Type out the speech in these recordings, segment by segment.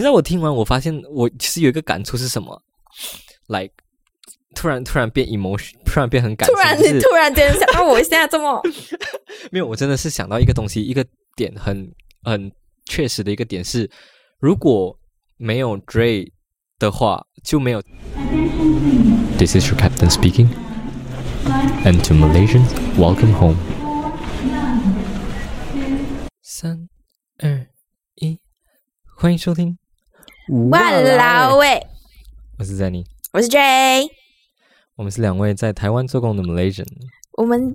知道我听完，我发现我其实有一个感触是什么？like 突然突然变 emotion，突然变很感突然你，突然间想到 我现在这么没有，我真的是想到一个东西，一个点很很确实的一个点是，如果没有 Dre 的话，就没有。This is your captain speaking, and to Malaysians, welcome home. 三二一，欢迎收听。哇啦喂，我是 Zenny，我是 J，我们是两位在台湾做工的 Malaysian。我们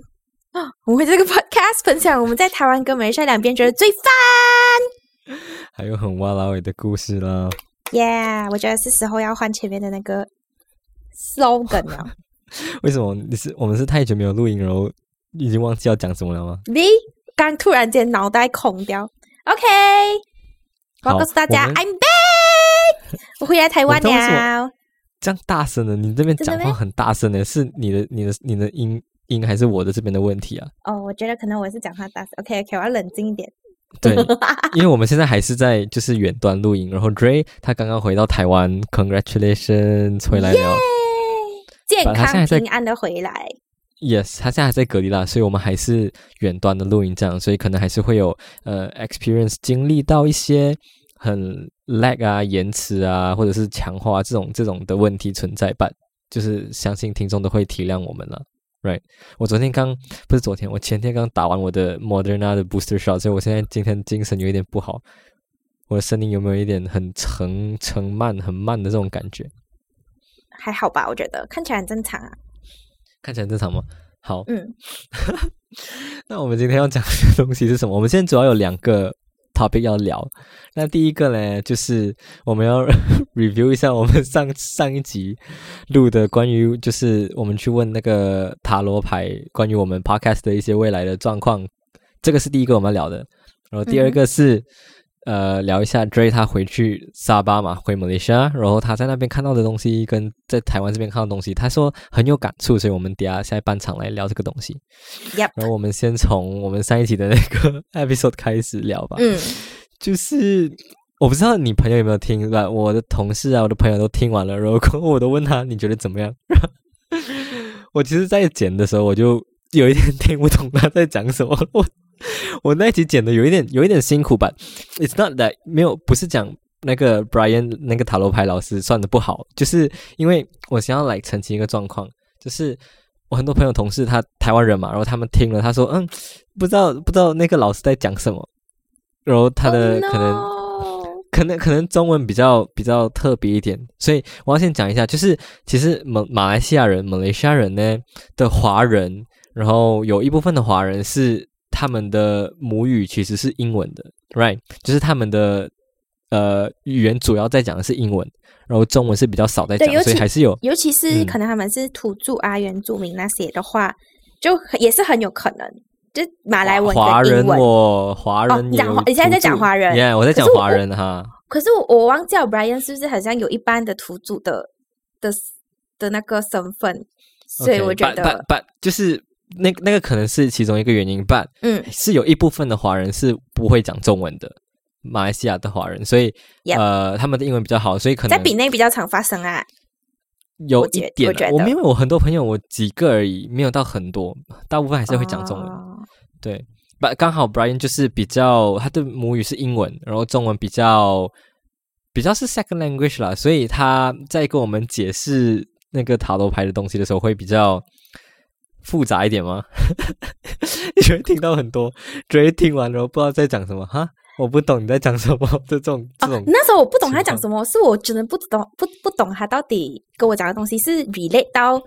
啊，我们会这个 podcast 分享我们在台湾跟马来西亚两边觉得最烦。还有很哇啦尾的故事啦。Yeah，我觉得是时候要换前面的那个 slogan 了。为什么你是我们是太久没有录音，然后已经忘记要讲什么了吗？你刚突然间脑袋空掉。OK，我要告诉大家，I'm back，我回来台湾了。这样大声的，你这边讲话很大声的，是你的、你的、你的音音还是我的这边的问题啊？哦，我觉得可能我是讲话大声。OK，OK，我要冷静一点。对，因为我们现在还是在就是远端录音，然后 Dre 他刚刚回到台湾，Congratulations 回来了。健康平安的回来。Yes，他现在还在隔离啦，所以我们还是远端的录音这样，所以可能还是会有呃 experience 经历到一些很 lag 啊、延迟啊，或者是强化这种这种的问题存在吧。就是相信听众都会体谅我们了，right？我昨天刚不是昨天，我前天刚打完我的 Moderna 的 booster shot，所以我现在今天精神有一点不好，我的声音有没有一点很沉沉慢、很慢的这种感觉？还好吧，我觉得看起来很正常啊。看起来很正常吗？好，嗯，那我们今天要讲的东西是什么？我们现在主要有两个 topic 要聊。那第一个呢，就是我们要 review 一下我们上上一集录的关于，就是我们去问那个塔罗牌关于我们 podcast 的一些未来的状况，这个是第一个我们要聊的。然后第二个是、呃聊一下 Dre 他回去沙巴嘛，回马来西亚，然后他在那边看到的东西跟在台湾这边看到的东西，他说很有感触，所以我们等一下下半场来聊这个东西。Yep 然后我们先从我们上一集的那个 episode 开始聊吧。嗯，就是我不知道你朋友有没有听吧？我的同事啊，我的朋友都听完了，然后我都问他你觉得怎么样？我其实，在剪的时候我就有一点听不懂他在讲什么。我 我那一集剪的有一点有一点辛苦吧？It's not that 没有不是讲。那个 Brian 那个塔罗牌老师算的不好，就是因为我想要来澄清一个状况，就是我很多朋友同事他台湾人嘛，然后他们听了他说嗯不知道不知道那个老师在讲什么，然后他的 Oh 可能、no 可能可能中文比较比较特别一点，所以我要先讲一下，就是其实马马来西亚人、马来西亚人呢的华人，然后有一部分的华人是他们的母语其实是英文的，right？就是他们的呃语言主要在讲的是英文，然后中文是比较少在讲所以还是有尤其是嗯可能他们是土著啊、原住民那些的话，就很也是很有可能，就马来文华人。我华哦人你讲华你现在在讲华人 yeah, 我在讲华人哈。可是我我忘记了 Brian 是不是好像有一般的土著的的的那个身份，所以我觉得 but- but 就是那那个可能是其中一个原因，but 嗯是有一部分的华人是不会讲中文的，马来西亚的华人，所以 Yep 呃他们的英文比较好，所以可能在比内比较常发生啊。有点啊。我觉得我们因为我很多朋友，我几个而已，没有到很多，大部分还是会讲中文。哦对，把刚好 Brian 就是比较他的母语是英文，然后中文比较比较是 second language 啦，所以他在跟我们解释那个塔罗牌的东西的时候会比较复杂一点吗？你会听到很多，直接听完然后不知道在讲什么哈，我不懂你在讲什么 这种这种哦，那时候我不懂他讲什么，是我真的不懂不不懂他到底跟我讲的东西是 relate 到，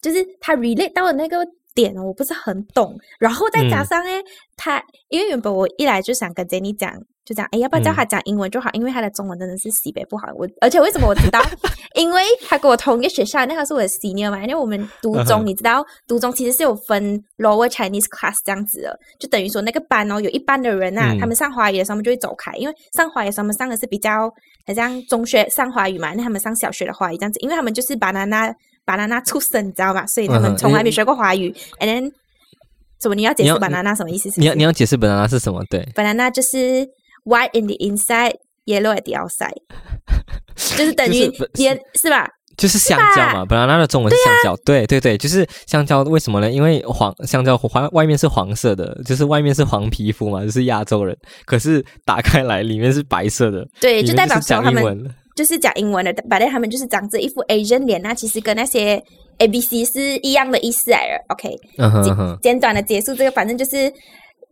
就是他 relate 到的那个点，我不是很懂。然后再加嗯上哎，他因为原本我一来就想跟 Jenny 讲，就讲哎，要不要教嗯他讲英文就好，因为他的中文真的是西北不好。我 而且为什么我知道？因为他跟我同一个学校，那个是我的 senior 嘛，因为我们读中，你知道读中其实是有分 lower Chinese class 这样子的，就等于说那个班哦，有一半的人啊，嗯他们上华语的时候，他们就会走开，因为上华语的时候，他们上的是比较好像中学上华语嘛，那他们上小学的华语这样子，因为他们就是 banana banana 出生，你知道吗？所以他们从来没学过华语。And then 什么？你要解释 banana 什么意思是是？你要你要解释 banana 是什么？对 banana 就是 white in the inside yellow at the outside，就是等于就是是吧？就是香蕉嘛，banana 的中文是香蕉，对对对，就是香蕉。为什么呢？因为黄香蕉黄外面是黄色的，就是外面是黄皮肤嘛，就是亚洲人。可是打开来里面是白色的，对，就代表讲英文。就是讲英文的，反正他们就是长着一副 Asian 脸，那其实跟那些 A B C 是一样的意思。OK，简短的结束这个，反正就是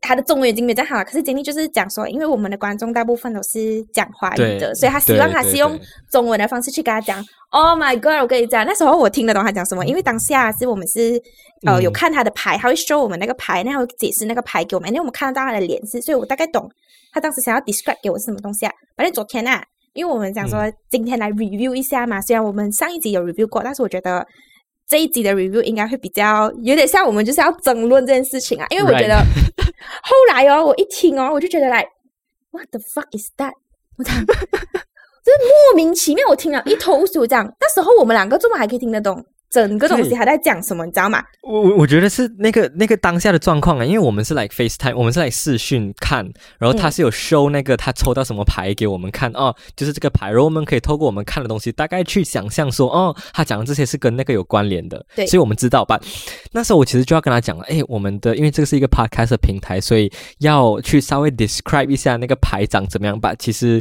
他的中文已经没有这样好了。可是经历就是讲说，因为我们的观众大部分都是讲华语的，所以他希望他是用中文的方式去跟他讲。Oh my god！我跟你讲，那时候我听得懂他讲什么，因为当下是我们是呃、嗯有看他的牌，他会 show 我们那个牌，然后解释那个牌给我们，因为我们看得到他的脸是，所以我大概懂他当时想要 describe 给我是什么东西啊。反正昨天啊，因为我们想说今天来 review 一下嘛，虽然我们上一集有 review 过，但是我觉得。这一集的 review 应该会比较有点像我们就是要争论这件事情啊，因为我觉得 后来哦，我一听哦，我就觉得来，what the fuck is that？我讲，这 莫名其妙，我听了一头雾水。这样，那时候我们两个怎么还可以听得懂整个东西还在讲什么？你知道吗？我我我觉得是那个那个当下的状况啊，因为我们是来 FaceTime，我们是来视讯看，然后他嗯是有 show 那个他抽到什么牌给我们看哦，就是这个牌，然后我们可以透过我们看的东西，大概去想象说哦，他讲的这些是跟那个有关联的，对所以我们知道吧。那时候我其实就要跟他讲了，哎，我们的因为这个是一个 podcast 的平台，所以要去稍微 describe 一下那个牌长怎么样吧。其实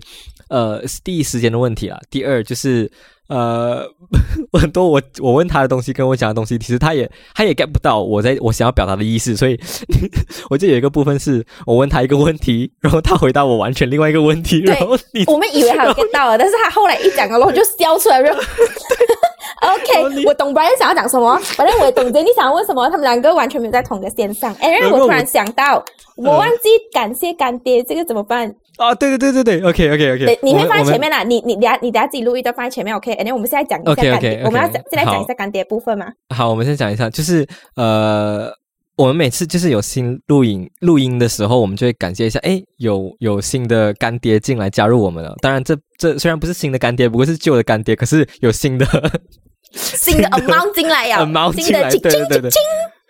呃，是第一时间的问题啦，第二就是。呃，很多我我问他的东西跟我讲的东西，其实他也他也 get 不到我在我想要表达的意思，所以 我就有一个部分是我问他一个问题，然后他回答我完全另外一个问题，然后你我们以为他有 get 到了，但是他后来一讲了，我就笑出来了。OK，我懂 Brian 想要讲什么，反正我也懂 Jenny 想要问什么，他们两个完全没有在同一个线上。哎，然后我我突然想到，我嗯忘记感谢干爹，这个怎么办？啊，对对对对对，OK OK OK，对，你会放在前面啦，你你等下你等下自己录一段放在前面，OK？然后我们现在讲一下干爹，我们要讲现在讲一下干爹部分嘛。好，我们先讲一下，就是呃，我们每次就是有新录影录音的时候，我们就会感谢一下，哎，有有新的干爹进来加入我们了。当然这，这虽然不是新的干爹，不过是旧的干爹，可是有新的新的 amount 进来呀 amount 新进来，的亲亲对对对对，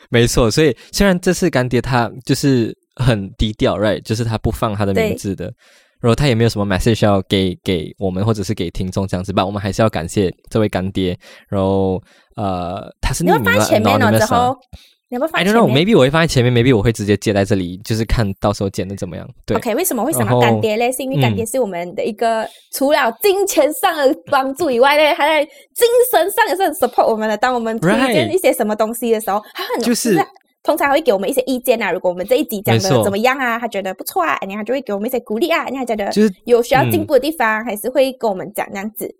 没错。所以虽然这次干爹他就是很低调，right，就是他不放他的名字的。然后他也没有什么 message 要给给我们或者是给听众这样子吧，我们还是要感谢这位干爹。然后呃，他是你要放匿名了在前面了之 anonymous 啊后，你要不要放 I don't know, maybe 我会放在前面，maybe 我会直接接在这里，就是看到时候剪的怎么样。对？OK，为什么会想到干爹嘞？是因为干爹嗯是我们的一个除了金钱上的帮助以外嘞，还在精神上也是很 support 我们的。当我们推荐一些什么东西的时候，他很就是通常会给我们一些意见啊。如果我们这一集讲的怎么样啊，他觉得不错啊，然后他就会给我们一些鼓励啊，然后他觉得就是有需要嗯进步的地方，还是会跟我们讲这样子。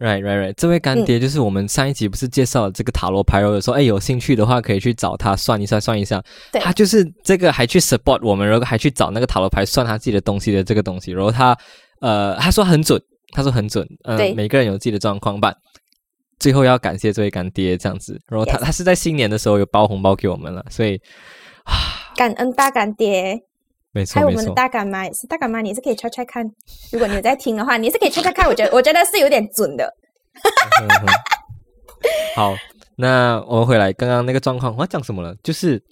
Right, right, right。这位干嗯爹就是我们上一集不是介绍了这个塔罗牌，然后说，哎，有兴趣的话可以去找他算一下，算一下。对他就是这个还去 support 我们，然后还去找那个塔罗牌算他自己的东西的这个东西。然后他呃，他说很准，他说很准。呃对，每个人有自己的状况吧。最后要感谢这位干爹这样子。然后他他是在新年的时候有包红包给我们了，所以感恩大干爹，没还有我们的错没错。大干妈也是，大干妈你也是可以猜猜看，如果你有在听的话，你是可以猜猜看。我觉得我觉得是有点准的。嗯哼好，那我们回来刚刚那个状况，我要讲什么了？就是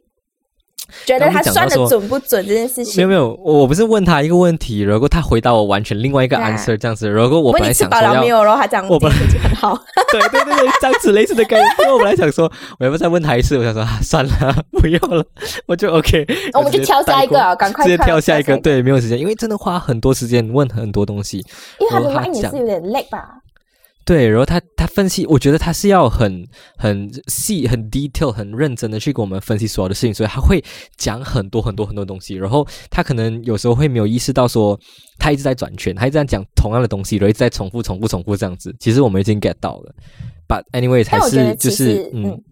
觉得他算的准不准这件事情没有没。有，我我不是问他一个问题，然后他回答我完全另外一个啊 answer 这样子，如果我本来想说要没有？然后他讲我本今天天气很好。对对对对，这样子类似的概念。因为我本来想说，我要不要再问他一次？我想说啊，算了，不要了，我就 OK，我们就挑下一个，啊，赶快直接快跳下一个。对，没有时间，因为真的花很多时间问很多东西。因为他的然后他 line 也是有点累吧。对，然后他他分析，我觉得他是要很很细、很 detail、很认真的去给我们分析所有的事情，所以他会讲很多很多很多东西。然后他可能有时候会没有意识到说，他一直在转圈，他一直在讲同样的东西，然后一直在重复、重复、重复这样子。其实我们已经 get 到了，but anyway，还但我觉得是就是嗯嗯，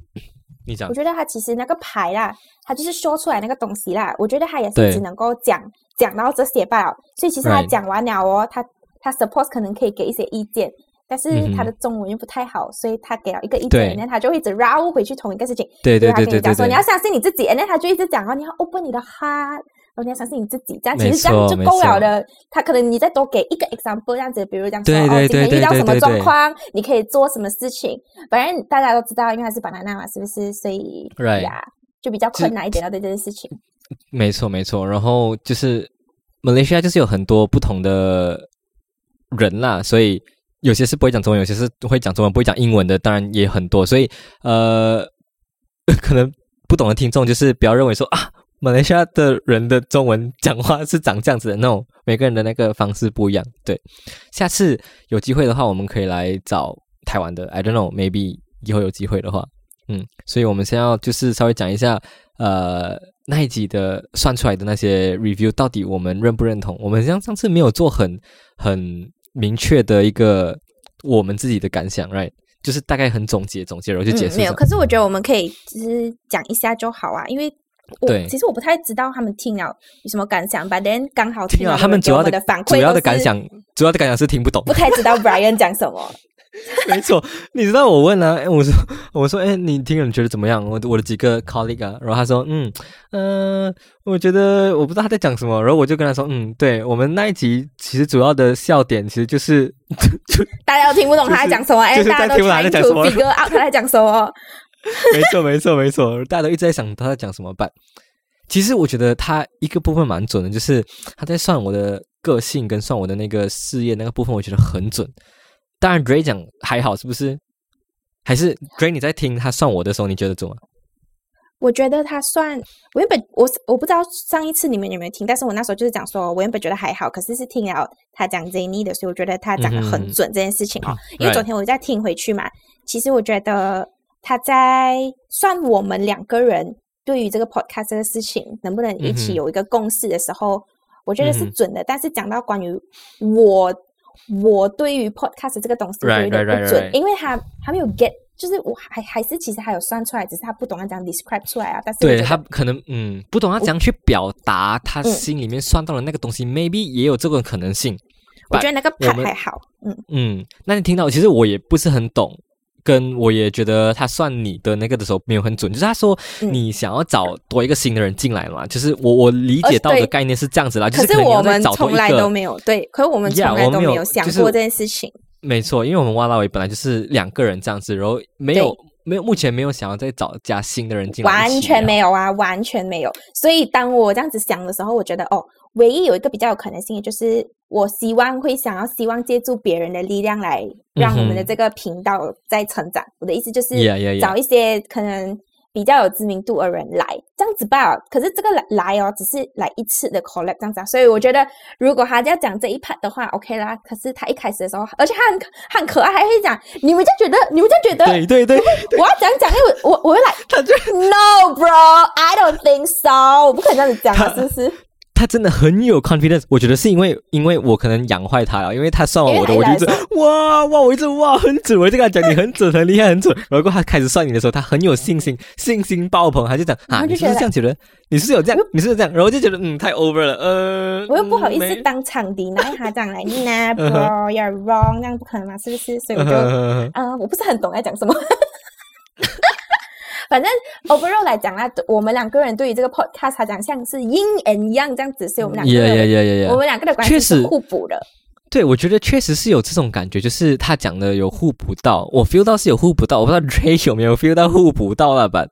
你讲我觉得他其实那个牌啦，他就是说出来那个东西啦。我觉得他也是只能够讲讲到这些罢了。所以其实他讲完了哦，他他 suppose 可能可以给一些意见，但是他的中文又不太好，所以他给了一个意对见，那他就会一直绕回去同一个事情。对对对对对他跟你讲说你要相信你自己，那他就一直讲哦，你要 open 你的 heart。然后你要相信你自己，这样其实这样就够了的。他可能你再多给一个 example 这样子，比如讲说哦，对对今天遇到什么状况，你可以做什么事情。反正大家都知道，因为他是 banana 嘛，是不是？所以呀，就比较困难一点要对这件事情。没错没错。然后就是马来西亚就是有很多不同的人啦，所以有些是不会讲中文，有些是会讲中文不会讲英文的，当然也很多。所以呃，可能不懂的听众就是不要认为说啊，马来西亚的人的中文讲话是长这样子的，那种每个人的那个方式不一样。对，下次有机会的话，我们可以来找台湾的，I don't know，maybe 以后有机会的话，嗯，所以我们先要就是稍微讲一下，呃，那一集的算出来的那些 review 到底我们认不认同？我们像上次没有做很很明确的一个我们自己的感想，right？就是大概很总结总结，然后就结束、嗯。没有，可是我觉得我们可以就是讲一下就好啊，因为我其实我不太知道他们听了有什么感想，但 then 刚好听了他们主要的的反馈，主要的感，想，主要的感想是听不懂。不太知道 Brian 讲什么。没错，你知道我问啊，哎，我说我说，哎，你听了你觉得怎么样？我我的几个 colleague 啊，然后他说，嗯嗯、呃我觉得我不知道他在讲什么，然后我就跟他说，嗯，对我们那一集其实主要的笑点其实就是 就大家都听不懂他在讲什么，哎、就是大家都在听不懂他在讲什么 figure out 他在讲什么。没错没错没错，大家都一直在想他在讲什么办。其实我觉得他一个部分蛮准的，就是他在算我的个性跟算我的那个事业那个部分，我觉得很准。当然 Ray 讲还好，是不是？还是 Ray 你在听他算我的时候，你觉得准吗？我觉得他算，我原本我我不知道上一次你们有没有听，但是我那时候就是讲说，我原本觉得还好，可是是听了他讲 Zany 的，所以我觉得他讲的很准这件事情哦。因为昨天我再听回去嘛，其实我觉得他在算我们两个人对于这个 podcast 这个事情能不能一起有一个共识的时候，我觉得是准的。但是讲到关于我我对于 podcast 这个东西就有点不准.因为他还没有 get。就是我还还是其实还有算出来，只是他不懂要怎样 describe 出来啊。但是对他可能嗯不懂要怎样去表达他嗯心里面算到的那个东西、m a y b e 也有这个可能性。我觉得那个我 part 还好，嗯，嗯，那你听到，其实我也不是很懂，跟我也觉得他算你的那个的时候没有很准，就是他说嗯你想要找多一个新的人进来嘛，就是我我理解到的概念是这样子啦，就可是我们从来都没有对，可是我们从来都没有想过这件事情。没错，因为我们挖拉维本来就是两个人这样子，然后没有没有目前没有想要再找加新的人进来，完全没。有啊，完全没有。所以当我这样子想的时候，我觉得哦，唯一有一个比较有可能性的就是，我希望会想要希望借助别人的力量来让我们的这个频道在成长。我的意思就是.找一些可能比较有知名度的人来这样子吧。可是这个来来哦，只是来一次的 collect 这样子啊。所以我觉得，如果他要讲这一 part 的话，OK 啦。可是他一开始的时候，而且他很他很可爱，还会讲你们就觉得你们就觉得对对对，我要讲讲，因为我我我会来，他就 No, bro, I don't think so。我不可能这样子讲啊，是不是？他真的很有 confidence，我觉得是因为因为我可能养坏他了，因为他算完我的，我就一直哇哇，我一直哇很准，我就跟他讲你很准很厉害很准，然后他开始算你的时候，他很有信心，信心爆棚，他就讲啊你是这样觉得？你是有这样？你是有这样？然后就觉得嗯太 over 了，呃，我又不好意嗯思当场敌，然后他这样来，Nah, bro, you're wrong，这样不可能嘛，是不是？所以我就，没嗯，我不是很懂在讲什么。反正 overall 来讲啦，我们两个人对于这个 podcast 它讲像是 yin and yang 这样子，所以我们两个！我们两个的关系是互补的。对，我觉得确实是有这种感觉，就是他讲的有互补到，我 feel 到是有互补到，我不知道 Ray 有没有 feel 到互补到了吧？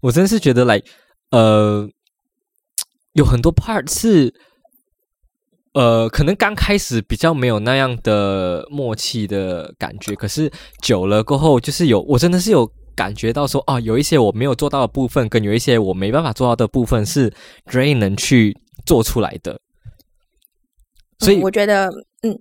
我真是觉得来，呃，有很多 part 是，呃，可能刚开始比较没有那样的默契的感觉，可是久了过后，就是有，我真的是有感觉到说，哦，有一些我没有做到的部分，跟有一些我没办法做到的部分，是 Ray 能去做出来的。所以嗯我觉得，嗯，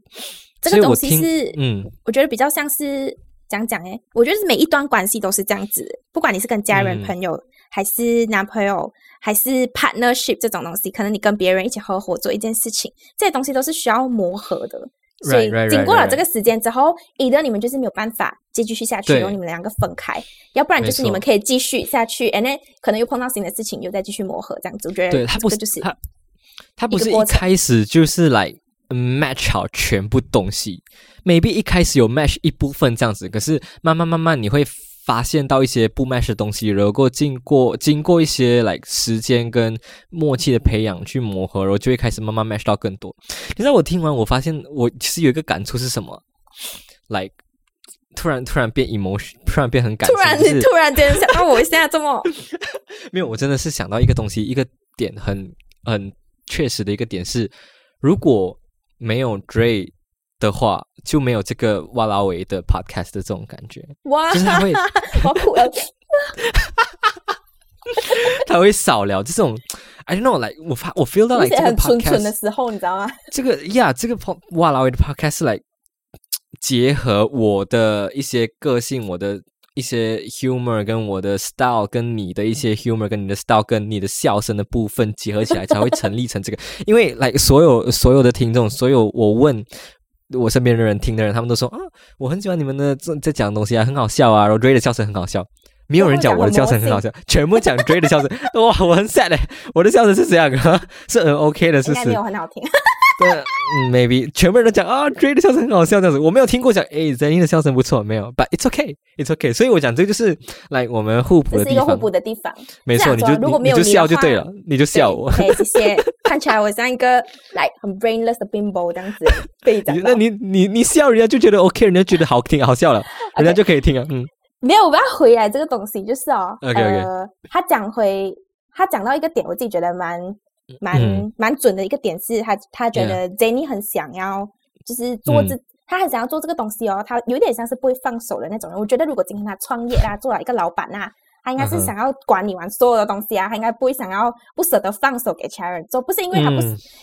这个东西是，嗯，我觉得比较像是讲讲诶，我觉得是每一段关系都是这样子，不管你是跟家人、嗯朋友，还是男朋友，还是 partnership 这种东西，可能你跟别人一起合伙做一件事情，这些东西都是需要磨合的。所以经过了.这个时间之后，either 的你们就是没有办法继续下去，然后你们两个分开；要不然就是你们可以继续下去，and then 可能又碰到新的事情，又再继续磨合这样子。我觉得对他不是就是他，他不是一开始就是来 match 好全部东西，maybe 一开始有 match 一部分这样子，可是慢慢慢慢你会发现到一些不 match 的东西，然后经过经过一些 like 时间跟默契的培养去磨合，然后就会开始慢慢 match 到更多。你知道我听完我发现我其实有一个感触是什么？like 突然突然变 emotion，突然变很感突然突然间想到我现在这么 没有，我真的是想到一个东西，一个点很很确实的一个点是，如果没有 Dre 的话，就没有这个哇啦维的 podcast 的这种感觉，哇，就是他会。他会少聊这种，I don't know，like 我发我 feel 到而 like 且这个很纯纯 podcast 的时候，你知道吗？这个呀，这个哇啦维的 podcast 是来结合我的一些个性，我的一些 humor 跟我的 style，跟你的一些 humor 跟你的 style 跟你的笑声的部分结合起来，才会成立成这个。因为来所有所有的听众，所有我问。我身边的人听的人，他们都说啊，我很喜欢你们的这在讲的东西啊，很好笑啊。然后 Ray 的笑声很好笑，没有人讲我的笑声很好笑，全部讲 Dray 的笑声。哇，我很 sad 嘞，我的笑声是这样啊，是很 OK 的，是不是没？有很好听。对，嗯，maybe 全部人都讲啊，Dray 的笑声很好笑这样子，我没有听过讲，哎 z e n 的笑声不错，没有，but it's okay，it's okay，所以我讲这就是来我们互补的地方，是一个互补的地方。没错，你就如果没有你就笑就对了，你就笑我。对，谢谢。看起来我像一个 like 很 brainless 的 bimbo 这样子被讲。那你你你笑，人家就觉得 OK，人家觉得好听好笑了，人家就可以听啊，嗯没有，我要回来这个东西，就是哦呃，他讲回他讲到一个点，我自己觉得蛮蛮嗯。蛮准的一个点是，他他觉得 Jenny 很想要就是做这。嗯。他很想要做这个东西哦，他有点像是不会放手的那种人。我觉得如果今天他创业啊，做了一个老板啊，他应该是想要管理完所有的东西啊，他应该不会想要不舍得放手给其他人做，不是因为他不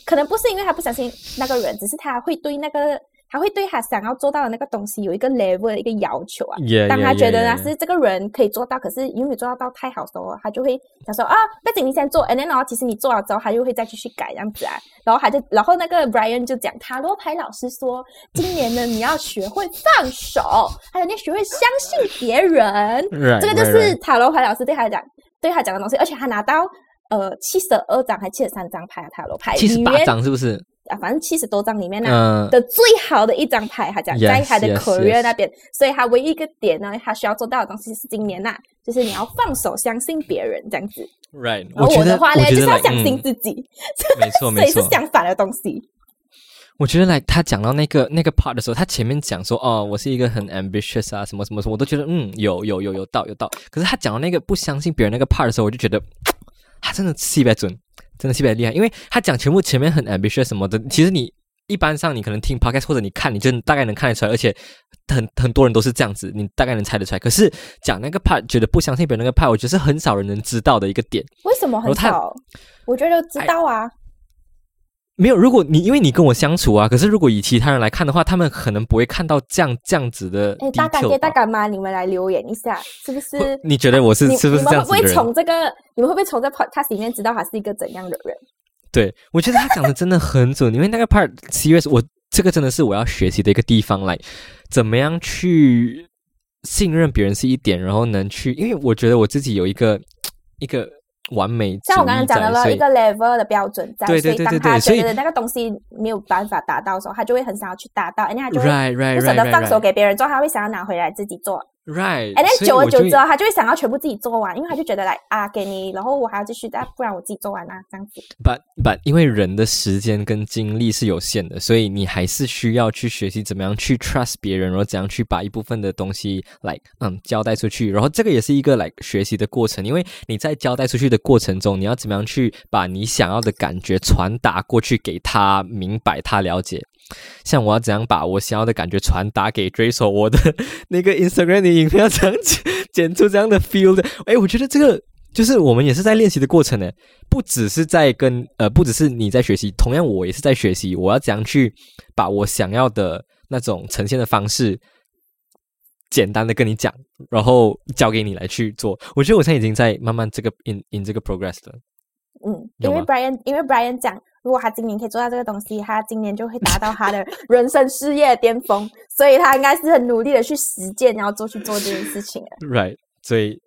可能不是因为他不相信那个人，只是他会对那个他会对他想要做到的那个东西有一个 level 的一个要求啊。也当他觉得呢呢是这个人可以做到，可是有没有做到到太好的时候，他就会他说啊，不仅你先做，and then 然后其实你做了之后，他就会再继续改这样子啊。然后他就，然后那个 Brian 就讲，塔罗牌老师说，今年呢你要学会放手，还有你要学会相信别人。，right，这个就是塔罗牌老师对他讲对他讲的东西，而且他拿到呃七十二张还七十三张牌啊，塔罗牌七十八张是不是？啊，反正七十多张里面呢、嗯的最好的一张牌，他讲 Yes, 在他的 career yes. 那边，所以他唯一一个点呢，他需要做到的东西是今年呐、就是你要放手相信别人这样子。，right，然后觉得我的话呢，我觉得就是要相信嗯自己，没错没错，以是相反的东西。我觉得来他讲到那个那个 part 的时候，他前面讲说哦，我是一个很 ambitious 啊，什么什么什么，我都觉得嗯有有有有道有道。可是他讲到那个不相信别人那个 part 的时候，我就觉得 他真的气别准，真的西北厉害，因为他讲全部前面很 ambitious 什么的，其实你一般上你可能听 podcast 或者你看，你就大概能看得出来，而且很很多人都是这样子，你大概能猜得出来。可是讲那个 part 觉得不相信别人那个 part，我觉得是很少人能知道的一个点。为什么很少？我觉得知道啊，没有，如果你因为你跟我相处啊，可是如果以其他人来看的话，他们可能不会看到这样这样子的哎，大干爹、大吧。干妈，你们来留言一下，是不是？你觉得我是是不是你们会不会这样子的人？从这个，你们会不会从这 podcast 里面知道他是一个怎样的人？对，我觉得他讲的真的很准，因为那个 part serious，我这个真的是我要学习的一个地方，来怎么样去信任别人是一点，然后能去，因为我觉得我自己有一个一个完美像我刚刚讲的了，一个 level 的标准在，对对对所以当对对所以他觉得那个东西没有办法达到的时候，他就会很想要去达到，而且他就会不舍得放手给别人做，他会想要拿回来自己做。right，哎，但所以我就久而久之哦，他就会想要全部自己做完，因为他就觉得来啊，给你，然后我还要继续，但，不然我自己做完啊，这样子。but but 因为人的时间跟精力是有限的，所以你还是需要去学习怎么样去 trust 别人，然后怎样去把一部分的东西来嗯交代出去，然后这个也是一个来学习的过程，因为你在交代出去的过程中，你要怎么样去把你想要的感觉传达过去给他明白，他了解。像我要怎样把我想要的感觉传达给追手，我的 那个 Instagram 的影片要怎样剪剪出这样的 feel 的？哎，我觉得这个就是我们也是在练习的过程呢，不只是在跟呃，不只是你在学习，同样我也是在学习，我要怎样去把我想要的那种呈现的方式。简单的跟你讲，然后交给你来去做。我觉得我现在已经在慢慢这个 in in 这个 progress 了。嗯，因为 Brian，因为 Brian 讲，如果他今年可以做到这个东西，他今年就会达到他的 人生事业巅峰，所以他应该是很努力的去实践，然后做去做这件事情。Right，所以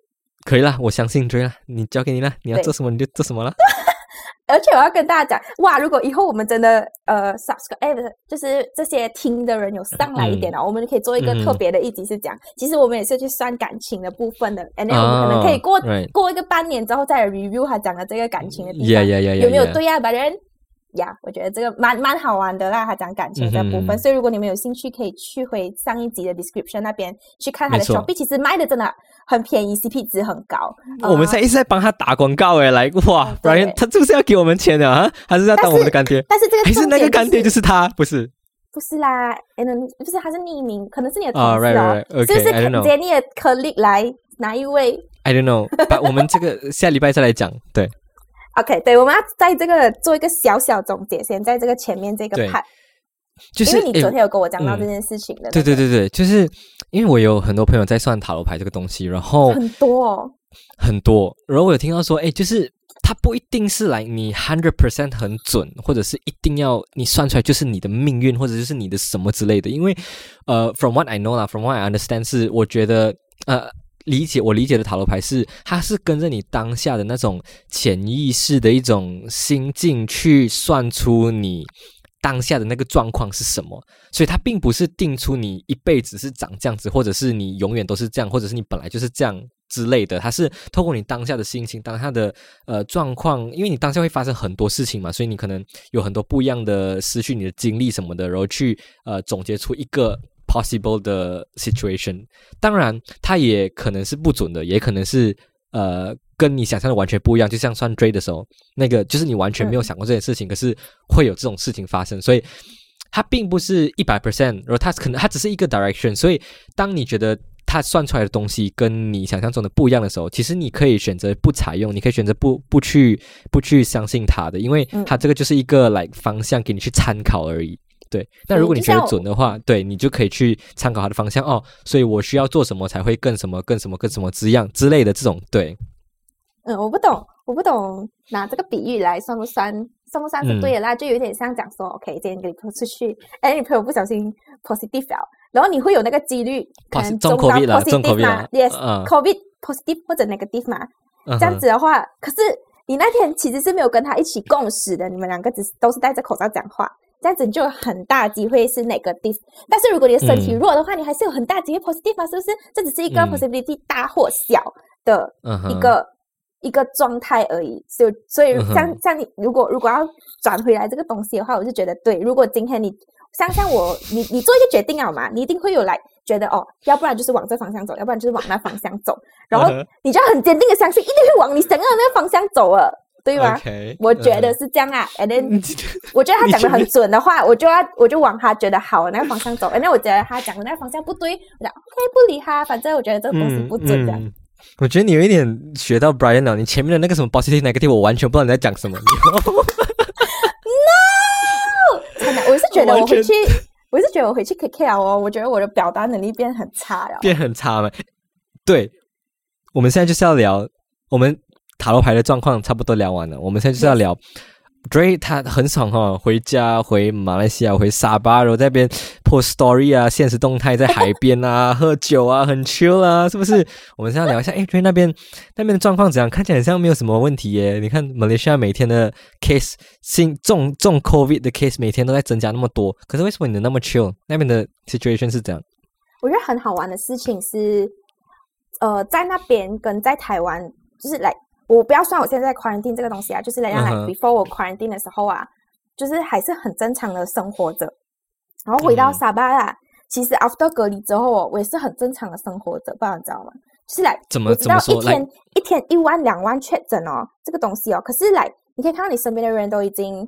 可以啦，我相信追了，你交给你啦，你要做什么你就做什么了。而且我要跟大家讲，哇，如果以后我们真的呃 subscribe，就是这些听的人有上来一点哦，我们可以做一个嗯特别的一集是讲，其实我们也是去算感情的部分的，and then 我们可能可以过、过一个半年之后再来 review 他讲的这个感情的地方 Yeah, yeah, yeah, yeah, 有没有.对啊？把人呀我觉得这个蛮蛮好玩的啦，他讲感情的部分，嗯所以如果你们有兴趣，可以去回上一集的 description 那边去看他的没错 Shopee，其实卖的真的很便宜，CP 值很高。我们呃现在一直在帮他打广告诶，来哇哦不然对他是不是要给我们钱的啊？还是要当我们的干爹？但是这个还是那个干爹就是是他？不是不是啦，嗯，不是，他是匿名，可能是你的同啊事 right, right. 是不是 Okay, I don't know. 接你的 colleague 来哪一位 I don't know，把我们这个下礼拜再来讲。对，？OK，对，我们要在这个做一个小小总结，先在这个前面这个对 part，就是因为你昨天有跟我讲到嗯这件事情的、对对，对对，就是因为我有很多朋友在算塔罗牌这个东西，然后很多、哦，很多，然后我有听到说，哎，就是它不一定是来你 hundred percent 很准，或者是一定要你算出来就是你的命运，或者就是你的什么之类的。因为呃，from what I know 啦，from what I understand 是我觉得呃。理解我理解的塔罗牌是，它是跟着你当下的那种潜意识的一种心境去算出你当下的那个状况是什么，所以它并不是定出你一辈子是长这样子，或者是你永远都是这样，或者是你本来就是这样之类的。它是透过你当下的心情、当下的呃状况，因为你当下会发生很多事情嘛，所以你可能有很多不一样的思绪、你的经历什么的，然后去呃总结出一个 possible 的 situation。当然，它也可能是不准的，也可能是呃跟你想象的完全不一样。就像算追的时候，那个就是你完全没有想过这件事情，可是会有这种事情发生，所以它并不是一百 percent，然后它可能它只是一个 direction。所以当你觉得它算出来的东西跟你想象中的不一样的时候，其实你可以选择不采用，你可以选择不不去不去相信它的，因为嗯它这个就是一个来方向给你去参考而已。对，那如果你觉得准的话，对你就可以去参考它的方向哦。所以我需要做什么才会更什么更什么更什么之样之类的这种，对，嗯，我不懂，我不懂拿这个比喻来算不算？算不算是嗯对的啦？就有点像讲说，OK，今天跟你朋友出去，哎，你朋友不小心 positive 了，然后你会有那个几率可能中中到 COVID 啦中 positive COVID 嘛？Yes，COVID positive 或者 negative 嘛？嗯这样子的话，可是你那天其实是没有跟他一起共识的，你们两个只是都是戴着口罩讲话，这样子你就有很大机会是 negative。但是如果你的身体嗯弱的话，你还是有很大机会 positive 啊，是不是？这只是一个嗯 possibility 大或小的嗯一个、一个状态而已。所以，所以嗯像像你如果如果要转回来这个东西的话，我就觉得对。如果今天你像像我，你你做一个决定了嘛，你一定会有来觉得哦，要不然就是往这方向走，要不然就是往那方向走，然后你就很坚定的相信，一定会往你想要的那个方向走了，对吗我觉得嗯是这样啊，and then 我觉得他讲的很准的话，我就要我就往他觉得好的那个方向走。那我觉得他讲的那个方向不对，我讲 OK 不理他，反正我觉得这个东西不准这样。嗯我觉得你有一点学到 Brian 了，你前面的那个什么 positive negative，我完全不知道你在讲什么。no，真的，我是觉得我回去，我是觉得我回去 KK 哦，我觉得我的表达能力变很差了。变很差了。对，我们现在就是要聊我们塔罗牌的状况，差不多聊完了。我们现在就是要聊 Dray，他很爽哈、回家回马来西亚回沙巴，然后在那边 post story 啊，现实动态在海边啊，喝酒啊，很 chill 啊，是不是？我们现在聊一下，哎，Dray 那边那边的状况怎样？看起来好像没有什么问题耶。你看马来西亚每天的 case 新重重 COVID 的 case 每天都在增加那么多，可是为什么你能那么 chill？那边的 situation 是这样？我觉得很好玩的事情是，呃，在那边跟在台湾，就是来，我不要算我现在在 quarantine 这个东西啊，就是人家来、before 我 quarantine 的时候啊，就是还是很正常的生活着。然后回到嗯沙巴啦，其实 after 隔离之后哦，我也是很正常的生活着，不知道你知道吗？就是来怎么知道怎么说一天一天一万两万确诊哦，这个东西哦，可是来你可以看到你身边的人都已经，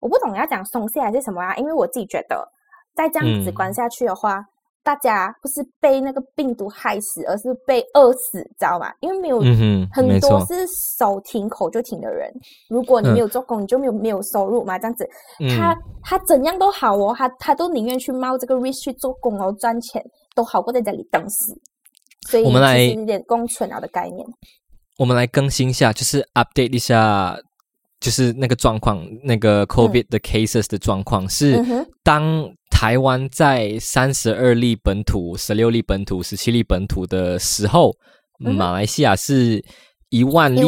我不懂要讲松懈还是什么啊，因为我自己觉得再这样子嗯关下去的话，大家不是被那个病毒害死，而是被饿死，知道吗？因为没有嗯，很，多是手停口就停的人，如果你嗯没有做工，你就没有没有收入嘛，这样子，嗯他他怎样都好哦，他他都宁愿去冒这个 risk 去做工哦，赚钱都好过在家里等死。所以我们来其实有点共存了的概念。我们来更新一下，就是 update 一下，就是那个状况，那个 COVID 的 cases 的状况是当台湾在三十二例本土、十六例本土、十七例本土的时候，马来西亚是一万例、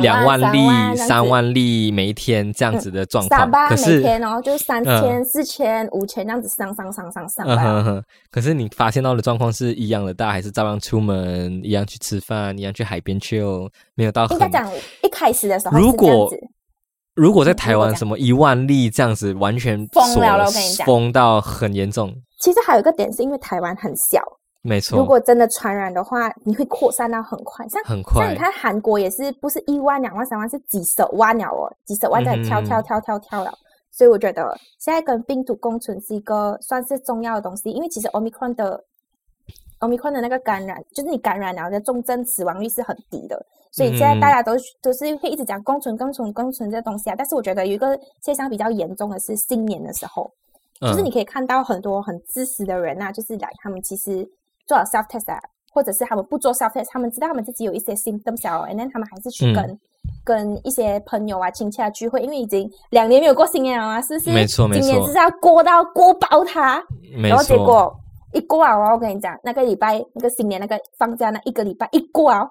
两万万例、三万例每一天这样子的状况。可是，天哦，就三嗯千、四千、五千这样子上上上上上可是你发现到的状况是一样的，大家还是照样出门，一样去吃饭，一样去海边去哦，没有到应该讲一开始的时候如果子，如果在台湾什么一万例这样子，完全疯了我跟你讲。封到很严重，其实还有一个点是因为台湾很小，没错，如果真的传染的话，你会扩散到很快。像像很快。你，看韩国也是，不是一万、两万、三万，是几十万了哦，几十万在跳跳跳跳跳了。所以我觉得现在跟病毒共存是一个算是重要的东西，因为其实 Omicron 的 Omicron 的那个感染，就是你感染了的重症死亡率是很低的，所以现在大家都都是会一直讲共存、共存、共存这东西啊。但是我觉得有一个现象比较严重的是新年的时候，就是你可以看到很多很自私的人啊，就是来他们其实做了 self test 啊，或者是他们不做 self test，他们知道他们自己有一些 symptoms 哦，and then 他们还是去跟跟一些朋友啊、亲戚啊聚会，因为已经两年没有过新年了啊，是不是？没错没错今年就是要过到过爆它，然后结，果一过啊，我跟你讲，那个礼拜那个新年那个放假那一个礼拜一过啊，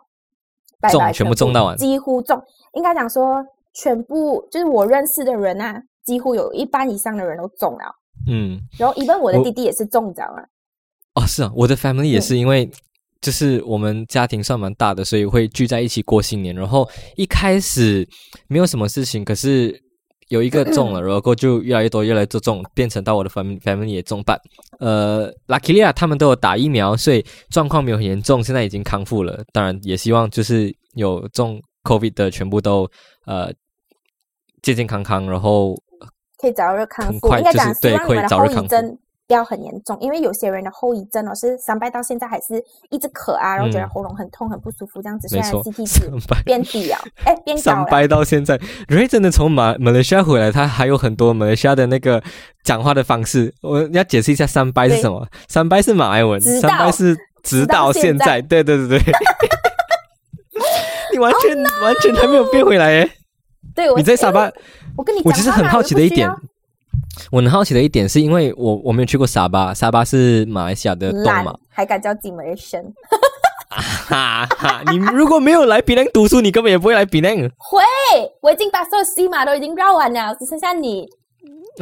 拜拜中全部中到完几乎中。应该讲说，全部就是我认识的人啊，几乎有一半以上的人都中了。嗯，然后，一般我的弟弟也是中奖了。哦，是啊，我的 family 也嗯是因为。就是我们家庭算蛮大的，所以会聚在一起过新年。然后一开始没有什么事情，可是有一个中了，然后就越来越多，越来越多中，变成到我的 family family 也中办。呃，luckily 啊，他们都有打疫苗，所以状况没有很严重，现在已经康复了。当然，也希望就是有中 COVID 的全部都呃健健康康，然后可以早日康复。很快应该讲，就是对希望你们的后会早日康复遗症不要很严重，因为有些人的后遗症哦是三拜到现在还是一直咳啊，然后觉得嗯喉咙很痛、很不舒服这样子。虽然没错 CT 值 变低了，哎，变高了。三拜到现在，瑞真的从马马来西亚回来，他还有很多马来西亚的那个讲话的方式。我要解释一下，三拜是什么？三拜是马来文，三拜是直直到到现现在在。对对对对，你完全、完全还没有变回来耶！对，我你在沙巴，我跟你我其实很好奇的一点我很好奇的一点是因为我我没有去过沙巴，沙巴是马来西亚的东嘛。还敢叫金门生？哈哈，你如果没有来槟榔读书，你根本也不会来槟榔。会，我已经把所有西马都已经绕完了，只剩下你。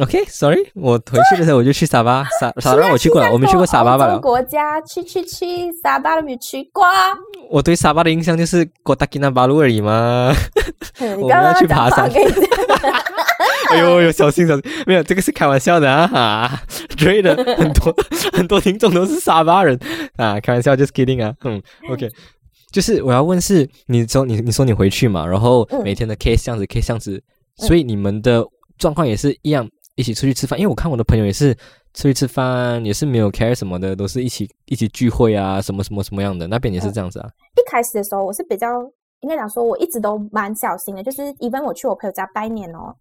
OK，sorry，、我回去的时候我就去沙巴，沙沙巴我去过了，我没去过沙巴罢了。国家去去去，沙巴都没有去过啊。我对沙巴的印象就是国大吉那巴路而已嘛。我们要去爬山 哎呦呦，小心小心，没有这个是开玩笑的啊哈。对的，很多很多听众都是沙巴人啊，开玩笑，just kidding 啊。嗯，OK，就是我要问是，你说你你说你回去嘛，然后嗯每天的 case 这样子，case 这样子，所以你们的状况也是一样，一起出去吃饭。因为我看我的朋友也是出去吃饭，也是没有 care 什么的，都是一起一起聚会啊，什么什么什么样的，那边也是这样子啊。一开始的时候，我是比较应该讲说，我一直都蛮小心的，就是一般我去我朋友家拜年哦，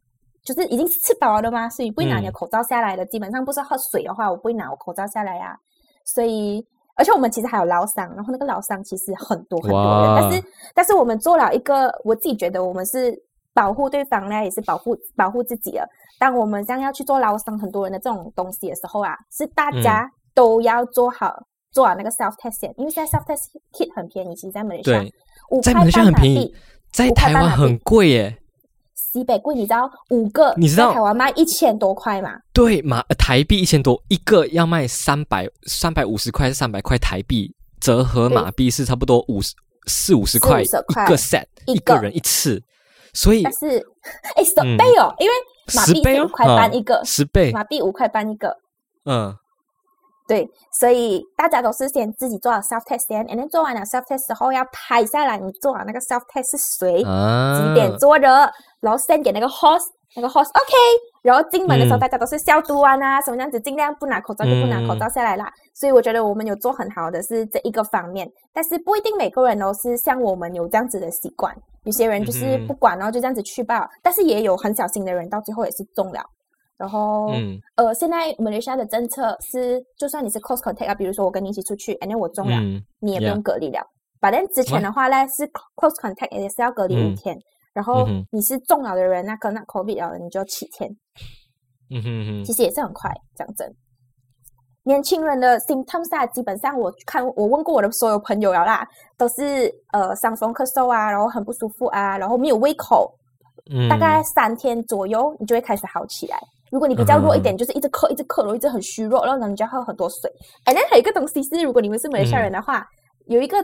就是已经是吃饱了的嘛，所以不会拿你的嗯口罩下来的。基本上不是喝水的话，我不会拿我口罩下来呀、所以，而且我们其实还有老伤，然后那个老伤其实很多很多人，但是但是我们做了一个，我自己觉得我们是保护对方呢，也是保护保护自己的。当我们这样要去做劳伤很多人的这种东西的时候啊，是大嗯家都要做好。做好那个 self test 先，因为现在 self test kit 很便宜，其实在马来西亚，五块在马来西亚半马很便宜币，在台湾很贵耶。西北贵，你知道五个你知道台湾卖一千多块嘛？对，马呃台币一千多一个，要卖三百三百五十块还是三百块台币，折合马币是差不多五十四五十块一个 set，一个人一次，所以但是 哎十嗯倍哦，因为马币五，块半一个啊，十倍，马币五块半一个，嗯，对，所以大家都是先自己做好 self test 先，然后做完了 self test 之后要拍下来，你做完那个 self test 是谁，啊，几点做的，然后 send 给那个 host，那个 host OK，然后进门的时候嗯。大家都是消毒完啊，什么样子，尽量不拿口罩就不拿口罩下来啦。所以我觉得我们有做很好的是这一个方面，但是不一定每个人都是像我们有这样子的习惯，有些人就是不管，然后就这样子去吧，但是也有很小心的人到最后也是中了。然后，嗯。呃，现在马来西亚的政策是，就算你是 close contact 啊，比如说我跟你一起出去，and then 我中了，嗯你也不用隔离了。反正之前的话呢，是 close contact 也是要隔离五嗯。天，然后你是中了的人，那跟那 COVID 了，你就要七天，嗯哼哼其实也是很快。讲真，年轻人的 symptoms 啊，基本上我看我问过我的所有朋友了啦，都是呃伤风咳嗽啊，然后很不舒服啊，然后没有胃口，嗯，大概三天左右，你就会开始好起来。如果你比较弱一嗯点，就是一直咳，一直咳，然后一直很虚弱，然后呢，你就要喝很多水。哎，那还有一个东西是，如果你们是马来西亚人的话，有一个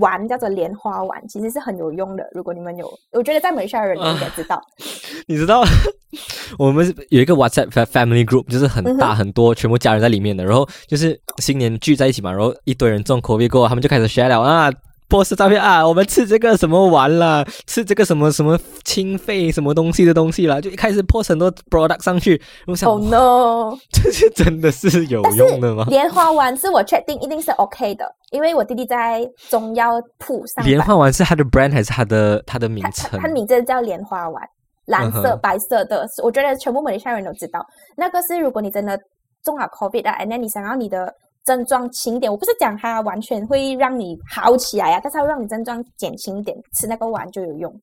丸叫做莲花丸，其实是很有用的。如果你们有，我觉得在马来西亚人应该知道。你知道，我们有一个 WhatsApp fa- family group，就是很大嗯很多，全部家人在里面的。然后就是新年聚在一起嘛，然后一堆人中 COVID 过，他们就开始 share 了啊。Post 照片啊，我们吃这个什么丸啦，吃这个什么什么清肺什么东西的东西了，就一开始 post 很多 product 上去，我想，Oh no，这些真的是有用的吗？莲花丸是我确定一定是 OK 的，因为我弟弟在中药铺上班。莲花丸是它的 brand 还是它的它的名称？它名字叫莲花丸，蓝色、白色的，我觉得全部马来西亚人都知道。那个是如果你真的中了 COVID 啊，那你想要你的。症状轻点，我不是讲它完全会让你好起来啊，但是它会让你症状减轻一点，吃那个丸就有用。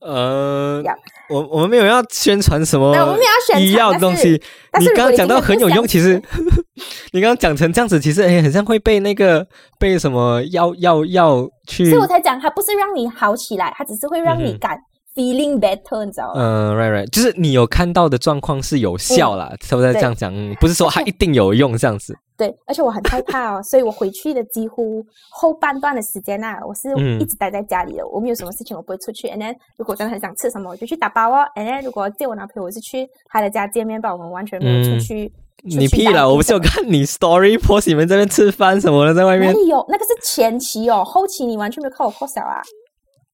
呃，我我们没有要宣传什么，我们没有宣传医药的东西。你刚刚讲到很有用，其实 你刚刚讲成这样子，其实哎，很像会被那个被什么药药药去。所以我才讲，它不是让你好起来，它只是会让你感。Feeling better，你知道吗？嗯，right right，就是你有看到的状况是有效啦，是不是这样讲？不是说它一定有用这样子。对，而且我很害怕哦，所以我回去的几乎后半段的时间啊，我是一直待在家里的。我没有什么事情，我不会出去。And then 如果真的很想吃什么，我就去打包哦。And then 如果见我男朋友，我是去他的家见面吧。我们完全没有出去。你屁了！我不是有看你 story post 你们这边吃饭什么的，在外面。有，那个是前期哦，后期你完全没有看我 post 啊。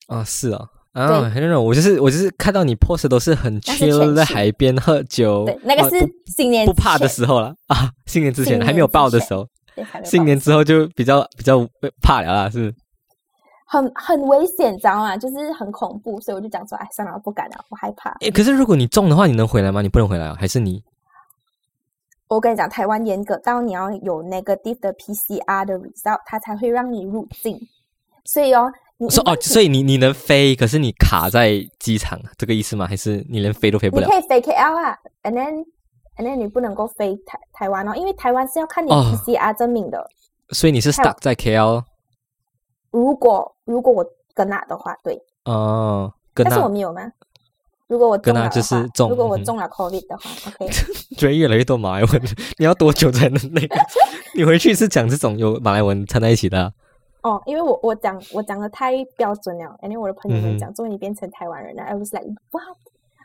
啊，是啊。啊，那种我就是我就是看到你 post 都是很 chill 在海边喝酒，对，那个是新年不怕的时候了啊，新年之前还没有爆的时候，新年之后就比较比较怕了啦，是很很危险，知道吗？就是很恐怖，所以我就讲说，哎，算了，不敢了，我害怕。哎，可是如果你中的话，你能回来吗？你不能回来啊？还是你？我跟你讲，台湾严格到你要有 negative 的 PCR 的 result，它才会让你入境，所以哦。说哦，所以你你能飞，可是你卡在机场，这个意思吗？还是你连飞都飞不了？你可以飞 KL 啊，and then and then 你不能够飞台台湾哦，因为台湾是要看你 PCR 证明的。所以你是 stuck 在 KL。如果如果我跟那的话，对。哦，但是我没有吗？如果我跟那就是中，如果我中了 COVID 的话，OK。觉得越来越多马来文，你要多久才能那个？你回去是讲这种有马来文掺在一起的？哦，因为我我讲我讲的太标准了，因为我的朋友们讲，终于变成台湾人了。I was like，哇，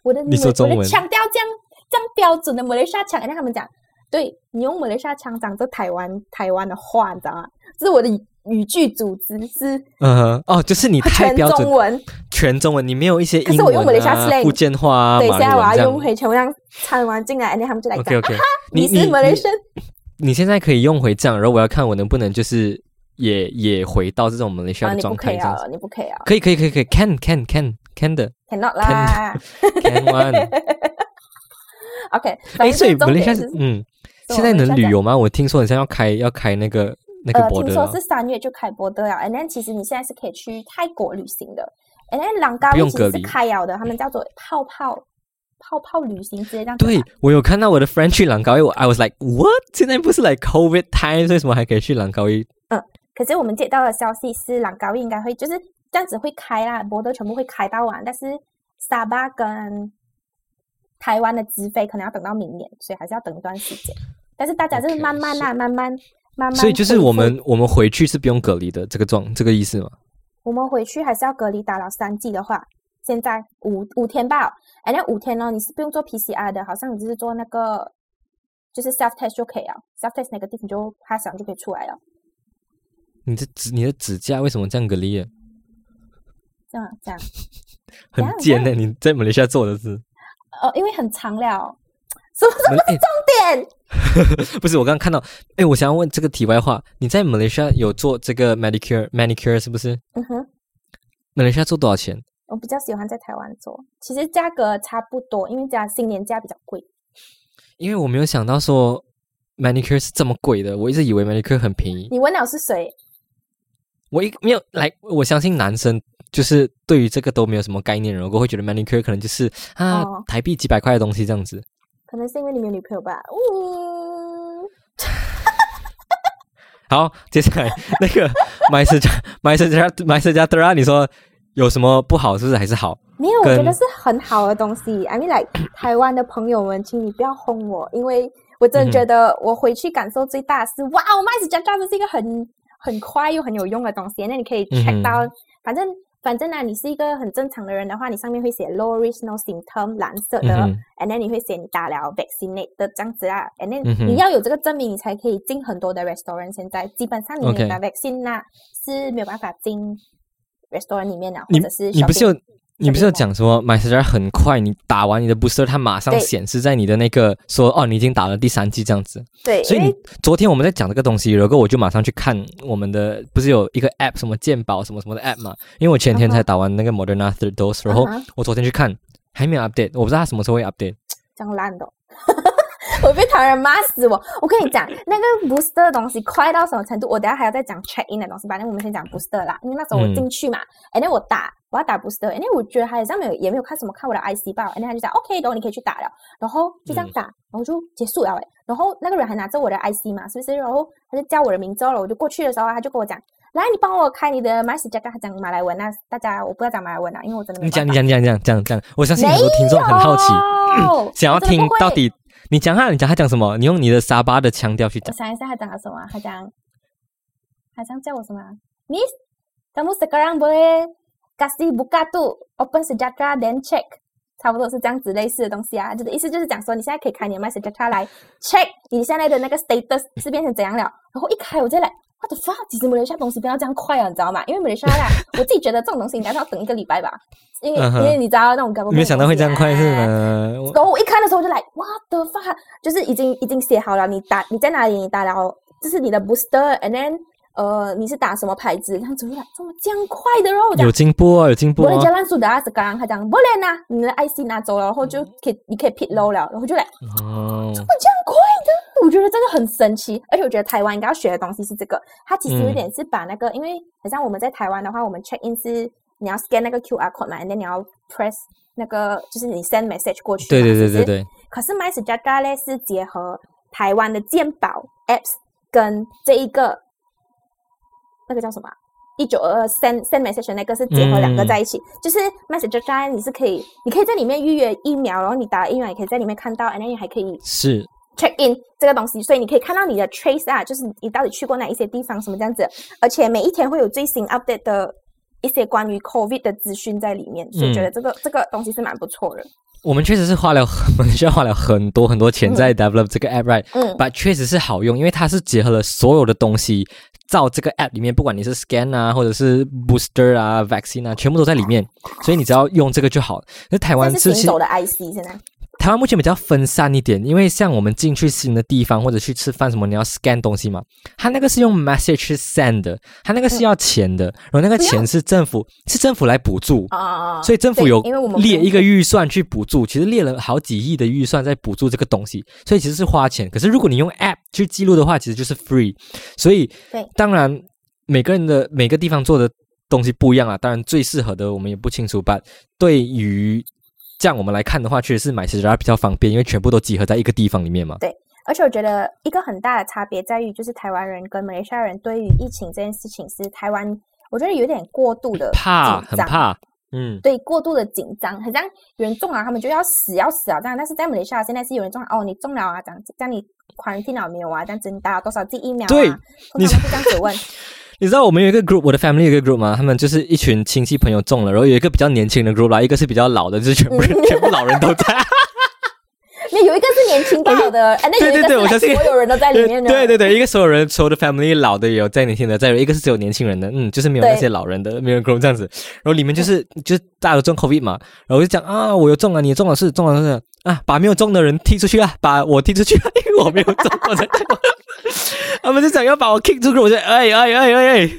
我的你说中文，我的腔调这样这样标准的马来西亚腔，然后他们讲，对你用马来西亚腔讲这台湾台湾的话，你知道吗？这是我的语句组织是，嗯哦，就是你太标准，中文全中文，你没有一些，可是我用马来西亚 slang，福建话，等一下我要用回全部样掺完进来，然后他们就来讲，你是马来西亚，你现在可以用回这样，然后我要看我能不能就是。也也回到这种马来西亚的状态这样子，你不可以啊？可以可以可以可以，can can can can 的，cannot 啦，can one。OK，哎，所以马来西亚是嗯，现在能旅游吗？我听说好像要开要开那个那个博德，听说是三月就开博德了。And then 其实你现在是可以去泰国旅行的。And then 朗高其实是开了的，他们叫做泡泡泡泡旅行，直接这样。对我有看到我的 friend 去朗高，因为 I was like what？现在不是 like COVID time，为什么还可以去朗高？嗯。可是我们接到的消息是，朗高应该会就是这样子会开啦，博德全部会开到完，但是沙巴跟台湾的直飞可能要等到明年，所以还是要等一段时间。但是大家就是慢慢啦，慢慢慢慢。所以就是我们我们回去是不用隔离的，这个状这个意思吗？我们回去还是要隔离，打了三剂的话，现在五五天吧。哎，那五天呢，你是不用做 PCR 的，好像你就是做那个就是 self test 就可以了，self test 那个地方就拍响就可以出来了。你的指你的指甲为什么这样割裂？这样 这样，很尖呢。你在马来西亚做的是？哦，因为很长了。什么什么是重点？不是，我刚刚看到。哎，我想要问这个题外话，你在马来西亚有做这个 manicure manicure 是不是？嗯哼。马来西亚做多少钱？我比较喜欢在台湾做，其实价格差不多，因为加新年价比较贵。因为我没有想到说 manicure 是这么贵的，我一直以为 manicure 很便宜。你问了是谁？我一没有来，我相信男生就是对于这个都没有什么概念，然后会觉得 manicure 可能就是啊台币几百块的东西这样子。可能是因为你没有女朋友吧。嗯。好，接下来那个 my 社家 my 社家 my 社家 Dra，你说有什么不好？是不是还是好？没有，我觉得是很好的东西。I mean like 台湾的朋友们，请你不要轰我，因为我真的觉得我回去感受最大是哇，my 社家真的是一个很。很快又很有用的东西，那你可以 check 到，反正反正呢，你是一个很正常的人的话，你上面会写 low risk no symptom 蓝色的、嗯 a n d then 你会写你打了 vaccinate 的这样子啊，and then、嗯你要有这个证明，你才可以进很多的 restaurant。现在基本上你没打 vaccine 那是没有办法进 restaurant 里面的，或者是你不是有你不是有 shopping mall 讲说买 s 很快，你打完你的 booster，它马上显示在你的那个说哦，你已经打了第三剂这样子。对，所以你昨天我们在讲这个东西，然后我就马上去看我们的不是有一个 app 什么鉴宝什么什么的 app 嘛？因为我前天才打完那个 Moderna third dose，然后我昨天去看还没有 update，我不知道它什么时候会 update。这样烂的哦。我被唐人骂死我！我跟你讲，那个 booster 的东西快到什么程度？我等下还要再讲 check in 的东西，反正我们先讲 booster 啦。因为那时候我嗯进去嘛，哎、那我打我要打 booster，因为我觉得好像没有也没有看什么看我的 IC 吧，然后，他就讲 OK，然后你可以去打了，然后就这样嗯打，然后就结束了哎。然后那个人还拿着我的 IC 嘛，是不是？然后他就叫我的名字了，我就过去的时候，他就跟我讲，来，你帮我开你的 m y s 加他讲马来文啊，大家我不要讲马来文啊，因为我真的没你讲，你讲，你讲，讲讲讲，我相信很多听众很好奇，想要听到底你讲哈，你讲他讲什么？你用你的沙巴的腔调去讲。我想一下他讲了什么啊，他讲，他讲叫我什么啊？Miss, kamu sekarang boleh kasih buka tu open sejahtera then check，差不多是这样子类似的东西啊。就是意思就是讲说，你现在可以开你的 My Sejahtera 来 check 你现在的那个 status 是变成怎样了。然后一开我就来，what the fuck？其实马来西亚东西不要这样快啊，你知道吗？因为马来西亚啦，我自己觉得这种东西应该是要等一个礼拜吧，因为、因为你知道那种 government 没有想到会这样快是的东西啊呢？我然后我一看的时候就来，what the fuck，就是已经已经写好了，你打你在哪里，你打了，这是你的 booster，and then 呃你是打什么牌子，这样子我就来这么这样快的，然后我讲有进步啊，有进步哦。我的。jalan sudah sekarang，他讲不能啊，你的 IC 拿走了，然后就可以你可以 pit low 了，然后就来。哦，这么这样快的？我觉得这个很神奇，而且我觉得台湾应该要学的东西是这个，它其实有嗯点是把那个，因为好像我们在台湾的话，我们 check in 是你要 scan 那个 QR code 嘛 then 你要 press 那个就是你 send message 过去嘛，对对对对对，可是 My Sejahtera 呢是结合台湾的鉴宝 apps 跟这一个那个叫什么啊？一九二二 send send message 那个是结合两个嗯。在一起，就是 My Sejahtera 你是可以，你可以在里面预约疫苗，然后你打了疫苗也可以在里面看到，and then 你还可以是。check in 这个东西，所以你可以看到你的 trace 啊，就是你到底去过哪一些地方，什么这样子，而且每一天会有最新 update 的一些关于 COVID 的资讯在里面，所以觉得这个、这个东西是蛮不错的。我们确实是花了，我们需要花了很多很多钱在 develop 这个 app right，嗯，but 确实是好用，因为它是结合了所有的东西，到这个 app 里面，不管你是 scan 啊，或者是 booster 啊、vaccine 啊，全部都在里面，所以你只要用这个就好。那台湾是行走的 IC 现在。台湾目前比较分散一点，因为像我们进去新的地方或者去吃饭什么，你要 scan 东西嘛，它那个是用 message 去 send 的，它那个是要钱的，然后那个钱是政府是政府来补助。啊，所以政府有列一个预算去补助，其实列了好几亿的预算在补助这个东西，所以其实是花钱。可是如果你用 App 去记录的话，其实就是 free。所以对当然每个人的每个地方做的东西不一样啊，当然最适合的我们也不清楚吧。对于这样我们来看的话，确实是买 c h 比较方便，因为全部都集合在一个地方里面嘛。对而且我觉得一个很大的差别在于，就是台湾人跟马来西亚人对于疫情这件事情是台湾，我觉得有点过度的怕，很怕，嗯，对过度的紧张，很像有人中了，他们就要死要死啊这样。但是在马来西亚现在是有人中了，哦，你中了啊，这样子，这样你 quarantine 了没有啊？这样子你打了多少剂疫苗啊？对通你常都是这样子问。你知道我们有一个 group，我的 family 有一个 group 吗？他们就是一群亲戚朋友中了，然后有一个比较年轻的 group 啦，一个是比较老的，就是全部人全部老人都在。那有一个是年轻到的，哎，那有一对对个是对我相信所有人都在里面的。对对对，一个所有人所有的 family 老的也有在年轻的，再有一个是只有年轻人的，嗯，就是没有那些老人的，没有 group 这样子。然后里面就是就是大家都中 covid 嘛，然后我就讲啊，我有中了，你中了是中了是啊，把没有中的人踢出去啊，把我踢出去啊，因为我没有中，我才 他们就想要把我 kick 出去，我就哎哎哎哎哎，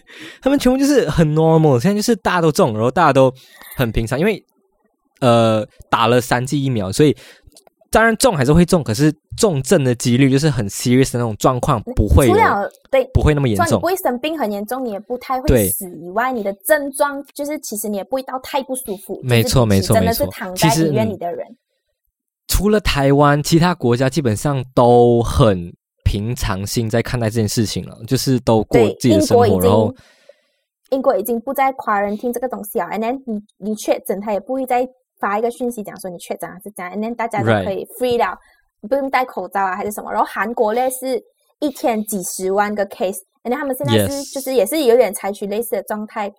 他们全部就是很 normal，现在就是大家都中，然后大家都很平常，因为呃打了三剂疫苗，所以当然中还是会中，可是重症的几率就是很 serious 的那种状况不会有除了对不会那么严重。你不。会生病很严重，你也不太会死以外，你的症状就是其实你也不会到太不舒服。没错没错真的是躺在医院里的人，除了台湾，其他国家基本上都很平常心在看待这件事情了，就是都过自己的生活，然后英国已经不再夸人听这个东西了。And then 你你确诊，他也不会再发一个讯息讲说你确诊还是怎样。And then 大家都可以 free 了，不用戴口罩啊还是什么。然后韩国呢是一天几十万个 case，and then 他们现在是就是也是有点采取类似的状态。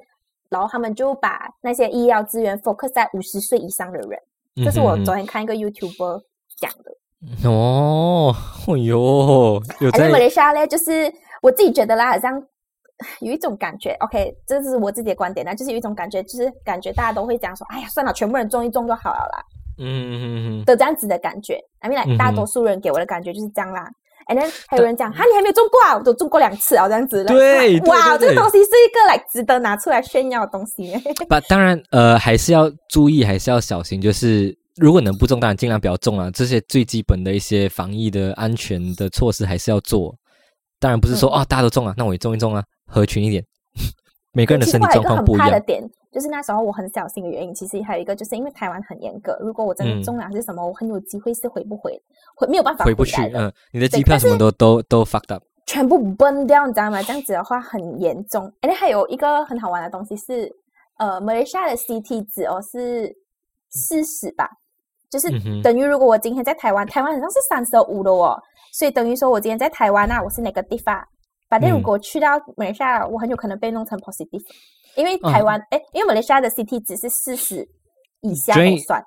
然后他们就把那些医疗资源 focus 在五十岁以上的人。这是我昨天看一个 YouTuber 讲的。哦，哎呦，有反正马在来西亚嘞，就是我自己觉得啦，好像 有一种感觉。OK，这是我自己的观点啦，就是有一种感觉，就是感觉大家都会讲说，哎呀，算了，全部人中一中就好了啦嗯嗯嗯嗯的这样子的感觉。I 哼大多数人给我的感觉就是这样啦。And then 还有人讲，哈，你还没有中过啊？我都中过两次啊，这样子。对哇，这个东西是一个来值得拿出来炫耀的东西。不，当然，呃，还是要注意，还是要小心。就是如果能不中，当然尽量不要中啊。这些最基本的一些防疫的安全的措施还是要做。当然不是说、嗯哦，大家都中啊，那我也中一中啊，合群一点。每个人的其实身体我有一个很状况不一样。怕的点，就是那时候我很小心的原因，其实还有一个就是因为台湾很严格，如果我真嗯的中了还是什么，我很有机会是回不回，回没有办法回不去。嗯，你的机票什么都都都 fucked up。全部崩掉，你知道吗？这样子的话很严重。而且还有一个很好玩的东西是，呃，马来西亚的 CT 值哦是四十吧，就是等于如果我今天在台湾，台湾好像是三十五的哦，所以等于说我今天在台湾那我是哪个地方？反正如嗯果去到马来西亚，我很有可能被弄成 positive，因为嗯台湾哎、因为马来西亚的 CT 值是四十以下所以都算。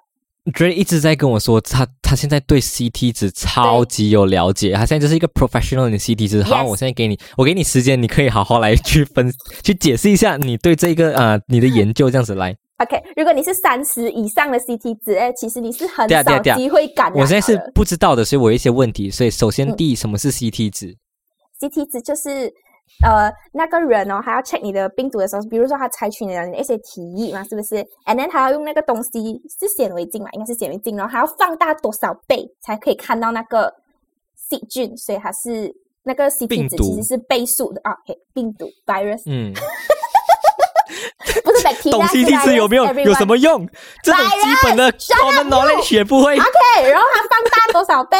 Dre 一直在跟我说，他他现在对 CT 值超级有了解，他现在就是一个 professional 的 CT 值。好我现在给你，我给你时间，你可以好好来去分 去解释一下你对这个啊、呃你的研究这样子来。OK，如果你是三十以上的 CT 值，哎，其实你是很少机会感染的。我现在是不知道的，所以我有一些问题。所以首先嗯第一，什么是 CT 值？CT 值就是呃那个人哦，他要 check 你的病毒的时候，比如说他采取你的一些体液嘛，是不是？And then 他要用那个东西是显微镜嘛，应该是显微镜，然后还要放大多少倍才可以看到那个细菌，所以它是那个 CT 值其实是倍数的啊病毒 virus 嗯，不是 bacteria，懂 CT 值有没有有什么用？这种基本的 shut up, common knowledge 也不会。OK，然后它放大多少倍？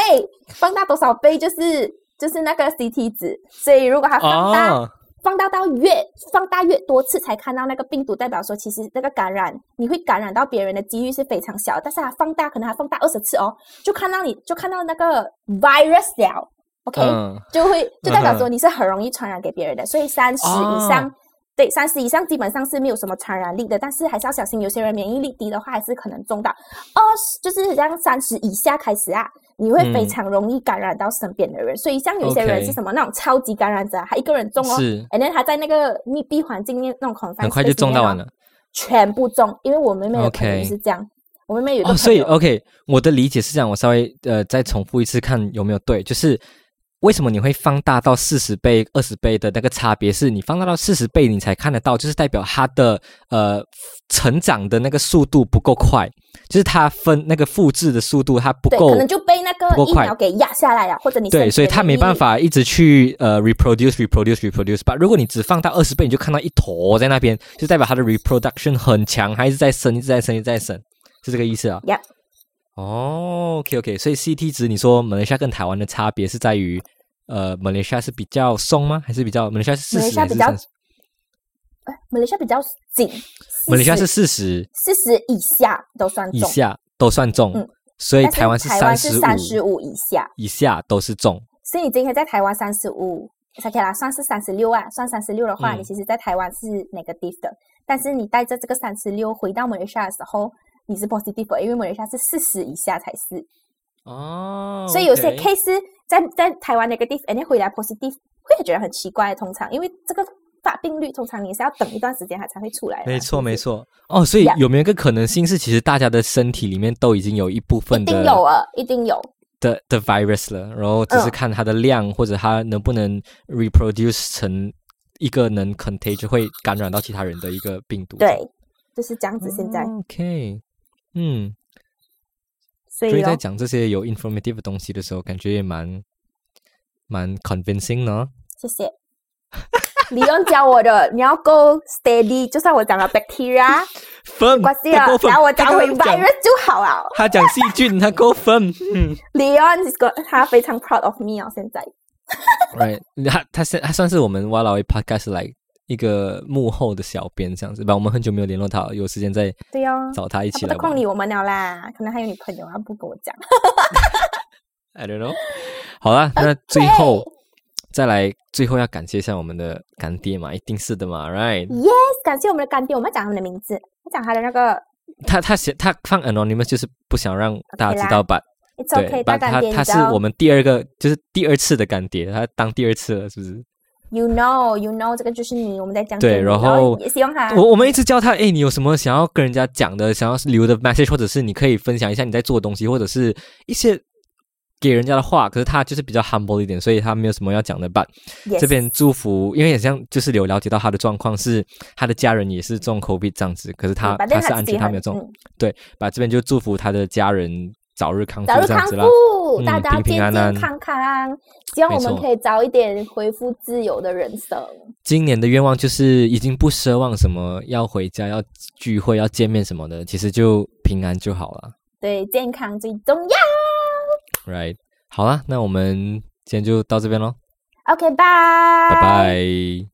放大多少倍就是就是那个 CT 值，所以如果它放大。哦，放大到越放大越多次才看到那个病毒，代表说其实那个感染你会感染到别人的几率是非常小，但是它放大可能它放大二十次哦，就看到你就看到那个 virus 了，OK，、嗯，就会就代表嗯说你是很容易传染给别人的，所以三十以上。哦对，三十以上基本上是没有什么传染力的，但是还是要小心，有些人免疫力低的话，还是可能中到。二十就是像三十以下开始啊，你会非嗯常容易感染到身边的人。所以像有些人是什么那种超级感染者啊，他一个人中哦，是 and then 他在那个密闭环境面那种 confined 很快就中到完了。全部中。因为我妹妹的朋友 OK 就是这样，我妹妹有哦，所以 OK，我的理解是这样，我稍微呃再重复一次，看有没有对，就是为什么你会放大到四十倍、二十倍的那个差别，是你放大到四十倍你才看得到，就是代表它的呃成长的那个速度不够快，就是它分那个复制的速度它不，够可能就被那个疫苗给压下来了，或者你对，所以它没办法一直去呃 reproduce reproduce reproduce 吧。如果你只放大二十倍，你就看到一坨在那边，就代表它的 reproduction 很强，还是在生，一直在生，一直在生，是这个意思啊？Yep 哦，OK OK，所以 CT 值你说马来西亚跟台湾的差别是在于，呃，马来西亚是比较松吗？还是比较马来西亚是四十比较还是三十？哎马来西亚比较紧，马来西亚是四十四十以下都算重，以下都算重，嗯所以台湾是台湾是三十五五以下，以下都是重。所以你今天在台湾三十五才可以啦，算是三十六啊，算三十六的话，嗯你其实在台湾是 negative 的，但是你带着这个三十六回到马来西亚的时候，你是 positive，因为马来西亚是四十以下才是，哦所以有些 case 在在台湾 negative，人家回来 positive 会觉得很奇怪，通常因为这个发病率通常你是要等一段时间它才会出来的，没错，没，错。哦，所以有没有一个可能性是，其实大家的身体里面都已经有一部分的定有啊，一定有，的的 virus 了，然后只是嗯看它的量、或者它能不能 reproduce 成一个能 contagion 会感染到其他人的一个病毒。对，就是这样子。现在，OK，嗯，所以在讲这些有 informative 的东西的时候，感觉也蛮蛮 convincing 呢。谢谢。李用教我的，你要 go steady，就算我讲了 bacteria，分没关系啊他够，分然后我讲 virus 就好了。他讲细菌，他够分。嗯李用 is go，他非常 proud of me 哦，现在。，right，他他是他算是我们哇老一 podcast 来一个幕后的小编这样子吧。我们很久没有联络他，有时间再对哦，找他一起来玩。空理我们了啦，可能还有女朋友，啊不跟我讲。I don't know。好啦，那最后 再来最后要感谢一下我们的干爹嘛，一定是的嘛，right？Yes，感谢我们的干爹，我们要讲他们的名字，要讲他的那个他他写他放 anonymous 就是不想让大家知道吧？It's 对 OK，他他是我们第二个就是第二次的干爹，他当第二次了，是不是？You know, you know，这个就是你，我们在讲对然后也希望他我我们一直叫他，哎，你有什么想要跟人家讲的，想要留的 message，或者是你可以分享一下你在做的东西，或者是一些给人家的话。可是他就是比较 humble 一点，所以他没有什么要讲的。But Yes 这边祝福，因为也像就是有了解到他的状况是他的家人也是中 COVID 这样子，可是他嗯他是安全，他没有中。嗯对，把这边就祝福他的家人早日康复早日康。复，嗯大家平平安安健健康康，希望我们可以早一点恢复自由的人生。今年的愿望就是已经不奢望什么要回家、要聚会、要见面什么的，其实就平安就好了对，健康最重要。，right？好啦，那我们今天就到这边喽，OK，拜拜拜。